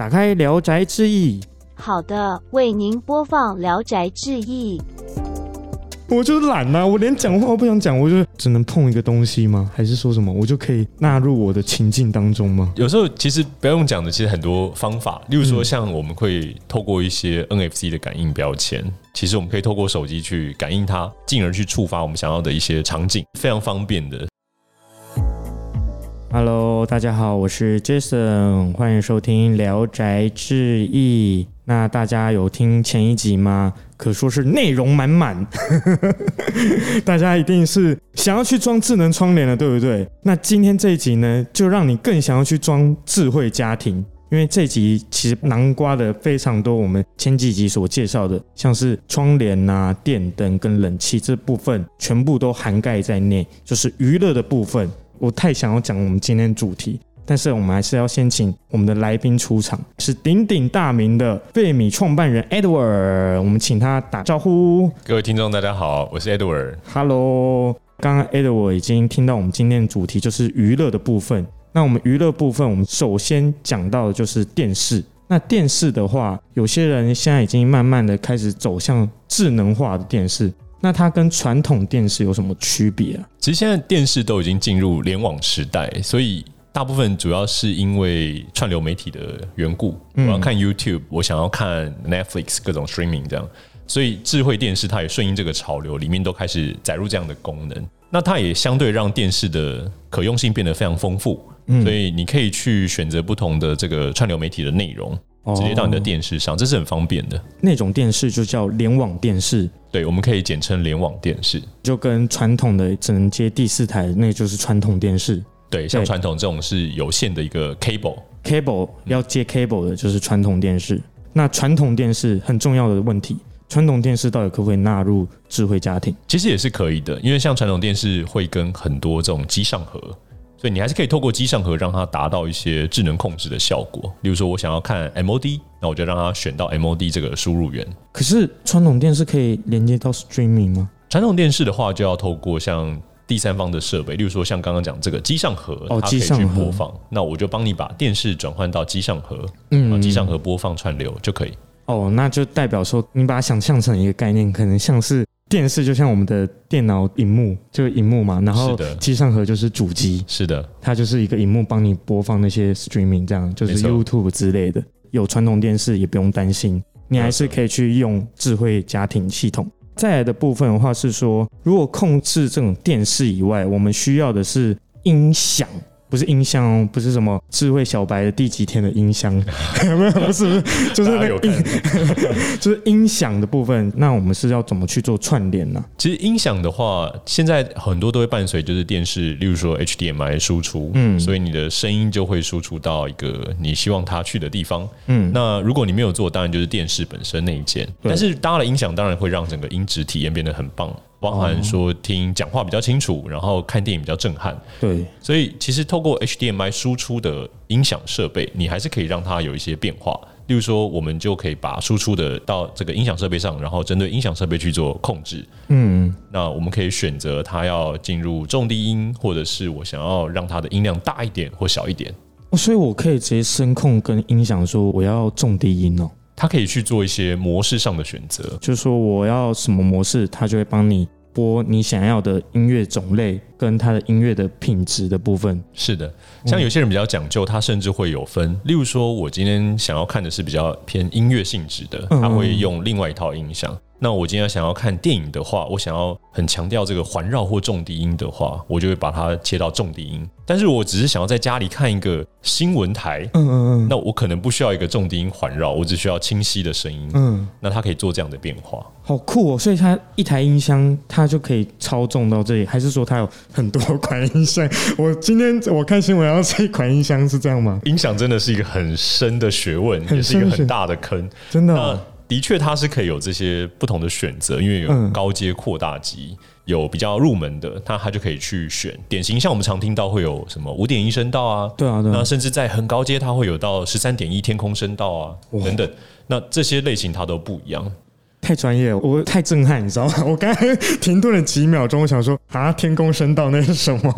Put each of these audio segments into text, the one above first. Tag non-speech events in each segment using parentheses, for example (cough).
打开《聊斋志异》。好的，为您播放《聊斋志异》。我就懒呐，我连讲话都不想讲，我就只能碰一个东西吗？还是说什么，我就可以纳入我的情境当中吗？有时候其实不要用讲的，其实很多方法，例如说像我们会透过一些 NFC 的感应标签，其实我们可以透过手机去感应它，进而去触发我们想要的一些场景，非常方便的。Hello，大家好，我是 Jason，欢迎收听《聊斋志异》。那大家有听前一集吗？可说是内容满满，(laughs) 大家一定是想要去装智能窗帘了，对不对？那今天这一集呢，就让你更想要去装智慧家庭，因为这集其实南瓜的非常多，我们前几集所介绍的，像是窗帘啊、电灯跟冷气这部分，全部都涵盖在内，就是娱乐的部分。我太想要讲我们今天主题，但是我们还是要先请我们的来宾出场，是鼎鼎大名的费米创办人 Edward，我们请他打招呼。各位听众，大家好，我是 Edward。Hello，刚刚 Edward 已经听到我们今天的主题就是娱乐的部分。那我们娱乐部分，我们首先讲到的就是电视。那电视的话，有些人现在已经慢慢的开始走向智能化的电视。那它跟传统电视有什么区别啊？其实现在电视都已经进入联网时代，所以大部分主要是因为串流媒体的缘故。我要看 YouTube，我想要看 Netflix 各种 streaming 这样，所以智慧电视它也顺应这个潮流，里面都开始载入这样的功能。那它也相对让电视的可用性变得非常丰富，所以你可以去选择不同的这个串流媒体的内容，直接到你的电视上，这是很方便的。那种电视就叫联网电视，对，我们可以简称联网电视。就跟传统的只能接第四台，那就是传统电视。对，像传统这种是有线的一个 cable，cable 要接 cable 的就是传统电视。那传统电视很重要的问题，传统电视到底可不可以纳入智慧家庭？其实也是可以的，因为像传统电视会跟很多这种机上盒，所以你还是可以透过机上盒让它达到一些智能控制的效果。例如说，我想要看 MOD，那我就让它选到 MOD 这个输入源。可是传统电视可以连接到 streaming 吗？传统电视的话，就要透过像第三方的设备，例如说像刚刚讲这个机上盒，哦它可以机上盒去播放。那我就帮你把电视转换到机上盒，嗯机上盒播放串流就可以。哦，那就代表说，你把它想象成一个概念，可能像是电视，就像我们的电脑荧幕，就是荧幕嘛，然后机上盒就是主机，是的，它就是一个荧幕帮你播放那些 streaming，这样就是 YouTube 之类的。有传统电视也不用担心，你还是可以去用智慧家庭系统。再来的部分的话是说，如果控制这种电视以外，我们需要的是音响。不是音箱哦，不是什么智慧小白的第几天的音箱，(laughs) 没有，不是，不是，(laughs) 就是 (laughs) 就是音响的部分。那我们是要怎么去做串联呢？其实音响的话，现在很多都会伴随就是电视，例如说 HDMI 输出，嗯，所以你的声音就会输出到一个你希望它去的地方，嗯。那如果你没有做，当然就是电视本身那一件，但是搭了音响，当然会让整个音质体验变得很棒，包含说听讲话比较清楚，然后看电影比较震撼。对，所以其实透过 HDMI 输出的音响设备，你还是可以让它有一些变化。例如说，我们就可以把输出的到这个音响设备上，然后针对音响设备去做控制。嗯，那我们可以选择它要进入重低音，或者是我想要让它的音量大一点或小一点。哦所以我可以直接声控跟音响说我要重低音哦。它可以去做一些模式上的选择。就是说我要什么模式，它就会帮你播你想要的音乐种类跟它的音乐的品质的部分。是的，像有些人比较讲究，他甚至会有分。例如说，我今天想要看的是比较偏音乐性质的，他会用另外一套音响。那我今天想要看电影的话，我想要很强调这个环绕或重低音的话，我就会把它切到重低音。但是我只是想要在家里看一个新闻台，嗯嗯嗯那我可能不需要一个重低音环绕，我只需要清晰的声音。嗯，那它可以做这样的变化。好酷哦！所以它一台音箱，它就可以操纵到这里，还是说它有很多款音箱？我今天我看新闻，然后这一款音箱是这样吗？音响真的是一个很深的学问，也是一个很大的坑。真的、哦？的确，它是可以有这些不同的选择，因为有嗯高阶扩大机，有比较入门的，那它就可以去选。典型像我们常听到会有什么五点一声道啊，对啊，对啊那，甚至在很高阶，它会有到十三点一天空声道啊等等。那这些类型它都不一样。太专业了，我太震撼，你知道吗？(laughs) 我刚才停顿了几秒钟，我想说啊，天空声道那是什么？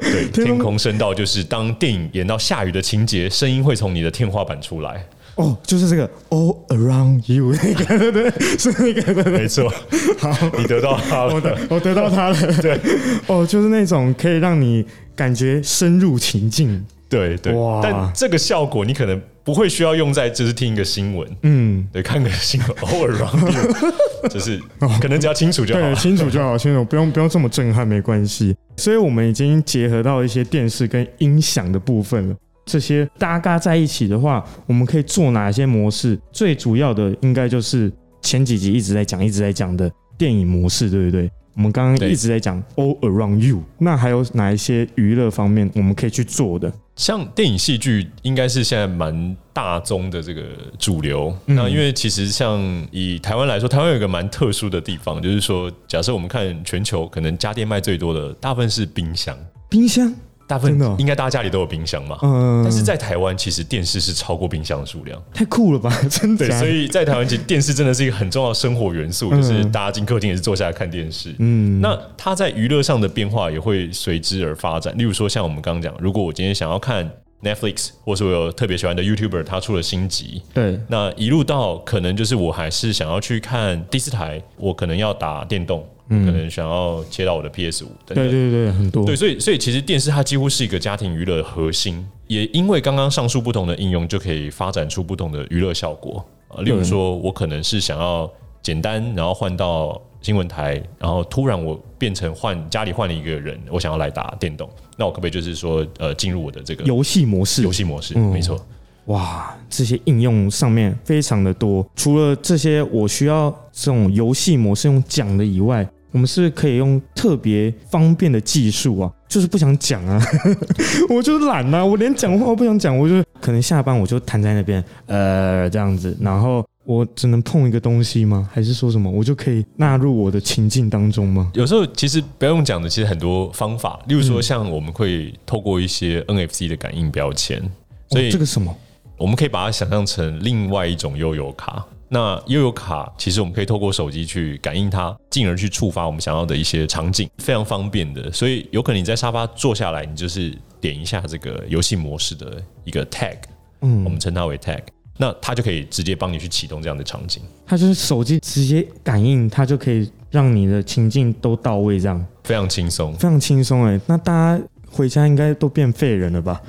对，(laughs) 天空声道就是当电影演到下雨的情节，声音会从你的天花板出来。哦，就是这个 All Around You (laughs) 那个，对对，是那个，对对。没错，好，你得到它了。我得我得到它了。(laughs) 对，哦，就是那种可以让你感觉深入情境。对对，哇但这个效果你可能不会需要用在就是听一个新闻，嗯，对，看个新闻 all around you，(laughs) 就是可能只要清楚就好对，清楚就好，清楚，不用不用这么震撼，没关系。所以我们已经结合到一些电视跟音响的部分了。这些搭嘎在一起的话，我们可以做哪些模式？最主要的应该就是前几集一直在讲、一直在讲的电影模式，对不对？我们刚刚一直在讲 all around you，那还有哪一些娱乐方面我们可以去做的？像电影戏剧应该是现在蛮大宗的这个主流。嗯那因为其实像以台湾来说，台湾有一个蛮特殊的地方，就是说，假设我们看全球可能家电卖最多的，大部分是冰箱，冰箱，大部分应该大家家里都有冰箱嘛。嗯，但是在台湾，其实电视是超过冰箱的数量。太酷了吧？(laughs) 真的所以在台湾，其实电视真的是一个很重要的生活元素，嗯就是大家进客厅也是坐下来看电视。嗯，那它在娱乐上的变化也会随之而发展。例如说，像我们刚刚讲，如果我今天想要看 Netflix，或是我有特别喜欢的 YouTuber，他出了新集，对，那一路到可能就是我还是想要去看第四台，我可能要打电动，嗯可能想要切到我的 PS 五等等。对对对，很多，对，所以所以其实电视它几乎是一个家庭娱乐的核心，也因为刚刚上述不同的应用，就可以发展出不同的娱乐效果啊。例如说，我可能是想要简单，然后换到新闻台，然后突然我变成换家里换了一个人，我想要来打电动，那我可不可以就是说，呃，进入我的这个游戏模式游戏模式？嗯没错，哇，这些应用上面非常的多。除了这些我需要这种游戏模式用讲的以外，我们是可以用特别方便的技术啊，就是不想讲啊，(laughs) 我就懒啊，我连讲话都不想讲，我就可能下班我就瘫在那边，呃，这样子，然后我只能碰一个东西吗？还是说什么我就可以纳入我的情境当中吗？有时候其实不要用讲的，其实很多方法，例如说像我们会透过一些 NFC 的感应标签，所以哦、这个什么？我们可以把它想象成另外一种悠游卡。那悠游卡其实我们可以透过手机去感应它，进而去触发我们想要的一些场景，非常方便的。所以有可能你在沙发坐下来，你就是点一下这个游戏模式的一个 tag，嗯我们称它为 tag，那它就可以直接帮你去启动这样的场景，它就是手机直接感应，它就可以让你的情境都到位，这样。非常轻松，非常轻松哎，那大家回家应该都变废人了吧？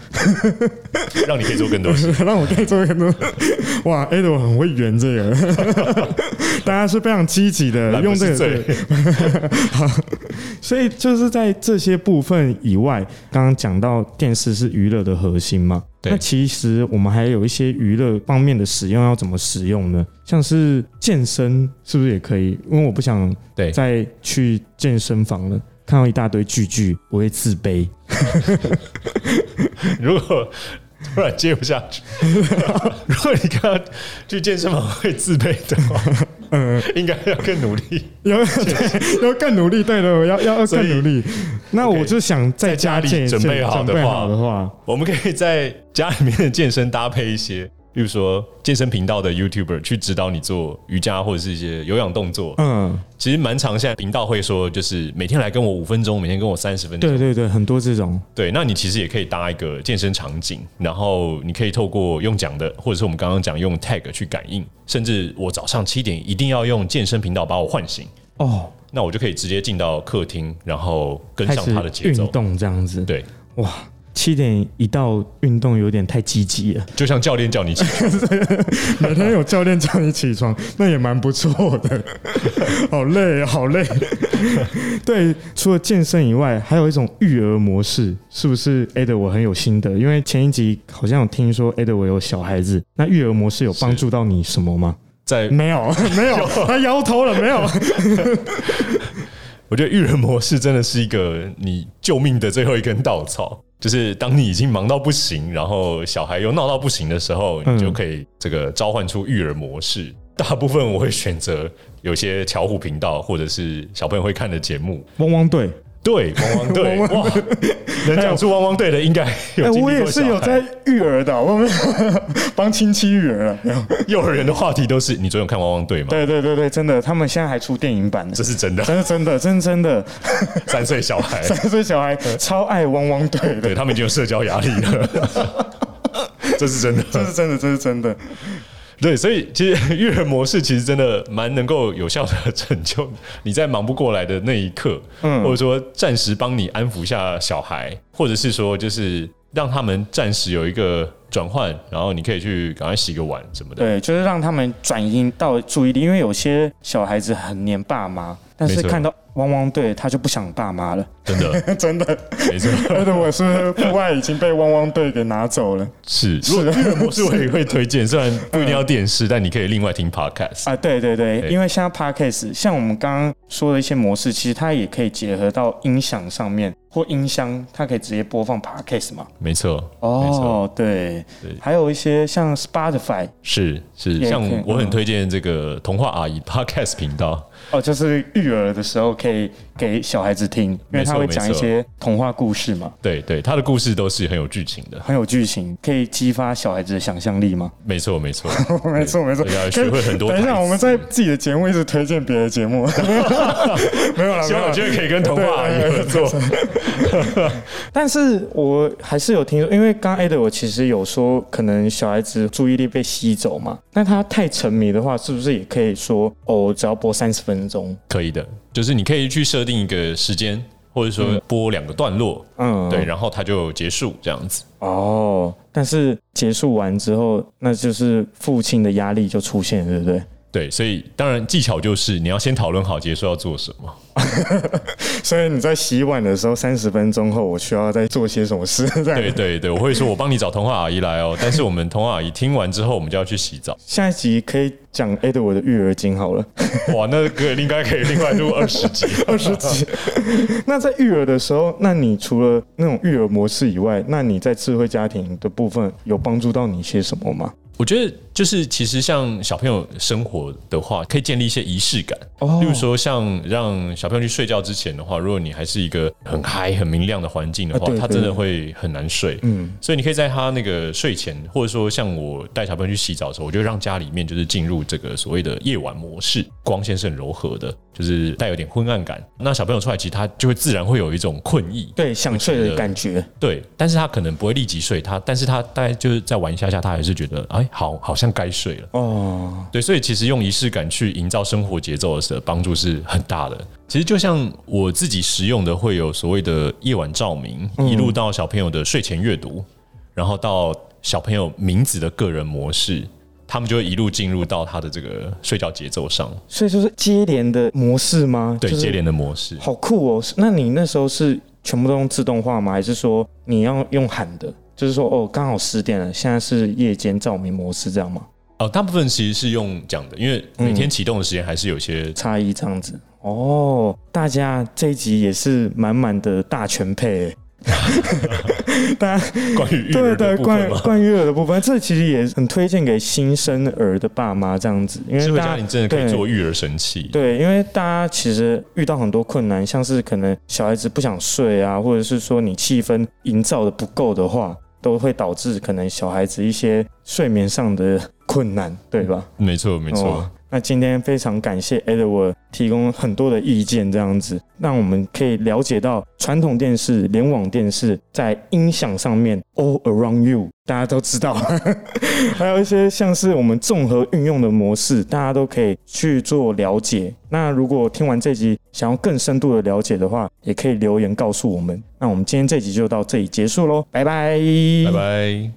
(laughs) 让你可以做更多事。(laughs) 让我可以做更多。(laughs) 哇 a d 我很会圆这个，大家是非常积极的不用这个。好，所以就是在这些部分以外，刚刚讲到电视是娱乐的核心嘛，那其实我们还有一些娱乐方面的使用要怎么使用呢？像是健身是不是也可以？因为我不想对，再去健身房了。看到一大堆句句，我会自卑。(laughs) 如果突然接不下去，(laughs) 如果你看到去健身房会自卑的话，(laughs) 嗯，应该要更努力。要对要更努力，对的，要要要更努力。那我就想在家里准备好的话，我们可以在家里面的健身搭配一些，比如说健身频道的 YouTuber 去指导你做瑜伽或者是一些有氧动作。嗯，其实蛮常，现在频道会说，就是每天来跟我五分钟，每天跟我三十分钟。对对对，很多这种，对，那你其实也可以搭一个健身场景，然后你可以透过用讲的，或者是我们刚刚讲用 tag 去感应，甚至我早上七点一定要用健身频道把我唤醒，哦，那我就可以直接进到客厅，然后跟上他的节奏。运动这样子。对，哇，七点一到运动有点太积极了，就像教练叫你起床，每天有教练叫你起床，那也蛮不错的。(laughs) 好累，好累。(laughs) 对，除了健身以外，还有一种育儿模式，是不是 Ada 我很有心得？因为前一集好像有听说 Ada 我有小孩子，那育儿模式有帮助到你什么吗？在没有，(laughs) 没有，他摇头了，没有。我觉得育人模式真的是一个你救命的最后一根稻草。就是当你已经忙到不行，然后小孩又闹到不行的时候，你就可以这个召唤出育儿模式。大部分我会选择有些巧虎频道或者是小朋友会看的节目，汪汪队，对，(laughs) 汪汪队，哇，(laughs) 能讲出汪汪队的应该有我也是有在育儿的，我们 (laughs) 帮亲戚育儿了。幼儿园的话题都是你昨天有看汪汪队吗？对对对对，真的，他们现在还出电影版呢这。是真的，真的真的真真的，三岁小孩，三岁小孩超爱汪汪队的对，他们已经有社交压力了，这是真的。这是真的，这是真的。(laughs) 对，所以其实 (laughs) 育儿模式其实真的蛮能够有效的 (laughs) 拯救你在忙不过来的那一刻，嗯或者说暂时帮你安抚下小孩，或者是说就是让他们暂时有一个转换，然后你可以去赶快洗个碗什么的。对，就是让他们转移到注意力，因为有些小孩子很黏爸妈，但是看到汪汪队，他就不想爸妈了。真的，(laughs) 真的，没错，而且我是父爱已经被汪汪队给拿走了。是。如果育儿模式我也 (laughs) 会推荐，虽然不一定要电视，但你可以另外听 podcast。啊！对对对，因为现在 podcast 像我们刚刚说的一些模式，其实它也可以结合到音响上面或音箱，它可以直接播放 podcast 嘛。没错，哦，对。对，还有一些像 Spotify 是是，像我很嗯。推荐这个童话阿姨 (laughs) podcast 频道。哦，就是育儿的时候可以给小孩子听，因为他会讲一些童话故事嘛。对对，他的故事都是很有剧情的。很有剧情，可以激发小孩子的想象力吗？没错没 (laughs) 错，没错没错大家学会很多等一下，我们在自己的节目一直推荐别的节目，(laughs) (laughs) 没有了，希望有机会可以跟童话阿姨合作。但是我还是有听说，因为刚刚 Ada 我其实有说，可能小孩子注意力被吸走嘛，那他太沉迷的话，是不是也可以说，哦，只要播三十分钟？可以的，就是你可以去设定一个时间，或者说播两个段落，嗯，对，然后它就结束这样子。哦，但是结束完之后，那就是父亲的压力就出现，对不对？对，所以当然技巧就是你要先讨论好结束要做什么。(laughs) 所以你在洗碗的时候，三十分钟后，我需要再做些什么事？(laughs) 对对对，我会说我帮你找童话阿姨来哦，但是我们童话阿姨听完之后，我们就要去洗澡。下一集可以讲 Ada 我的育儿经好了，(laughs) 哇，那个应该可以另外录二十集。二十集。那在育儿的时候，那你除了那种育儿模式以外，那你在智慧家庭的部分有帮助到你些什么吗？我觉得就是其实像小朋友生活的话，可以建立一些仪式感。哦例如说，像让小朋友去睡觉之前的话，如果你还是一个很嗨、很明亮的环境的话，他真的会很难睡。嗯，所以你可以在他那个睡前，或者说像我带小朋友去洗澡的时候，我就让家里面就是进入这个所谓的夜晚模式，光线是很柔和的，就是带有点昏暗感。那小朋友出来，其实他就会自然会有一种困意，对，想睡的感觉。对，但是他可能不会立即睡，他但是他大概就是再玩一下下，他还是觉得哎，好，好像该睡了。哦，对，所以其实用仪式感去营造生活节奏的时候，帮助是很大的。其实就像我自己使用的，会有所谓的夜晚照明，一路到小朋友的睡前阅读，然后到小朋友名字的个人模式，他们就会一路进入到他的这个睡觉节奏上，所以就是接连的模式吗？对，就是接连的模式。好酷哦！那你那时候是全部都用自动化吗？还是说你要用喊的？就是说哦，刚好十点了，现在是夜间照明模式，这样吗？哦，大部分其实是用讲的，因为每天启动的时间还是有些差异这样子哦。大家这一集也是满满的大全配欸，(laughs) 大家关于育对对，部分嘛。关于关于育儿的部分，这其实也很推荐给新生儿的爸妈这样子，因为大家家庭真的可以做育儿神器。对，因为大家其实遇到很多困难，像是可能小孩子不想睡啊，或者是说你气氛营造的不够的话，都会导致可能小孩子一些睡眠上的困难，对吧？没错，没错。哦那今天非常感谢 Edward 提供很多的意见，这样子让我们可以了解到传统电视、联网电视在音响上面 all around you，大家都知道，(laughs) 还有一些像是我们综合运用的模式，大家都可以去做了解。那如果听完这集想要更深度的了解的话，也可以留言告诉我们。那我们今天这集就到这里结束喽，拜拜，拜拜。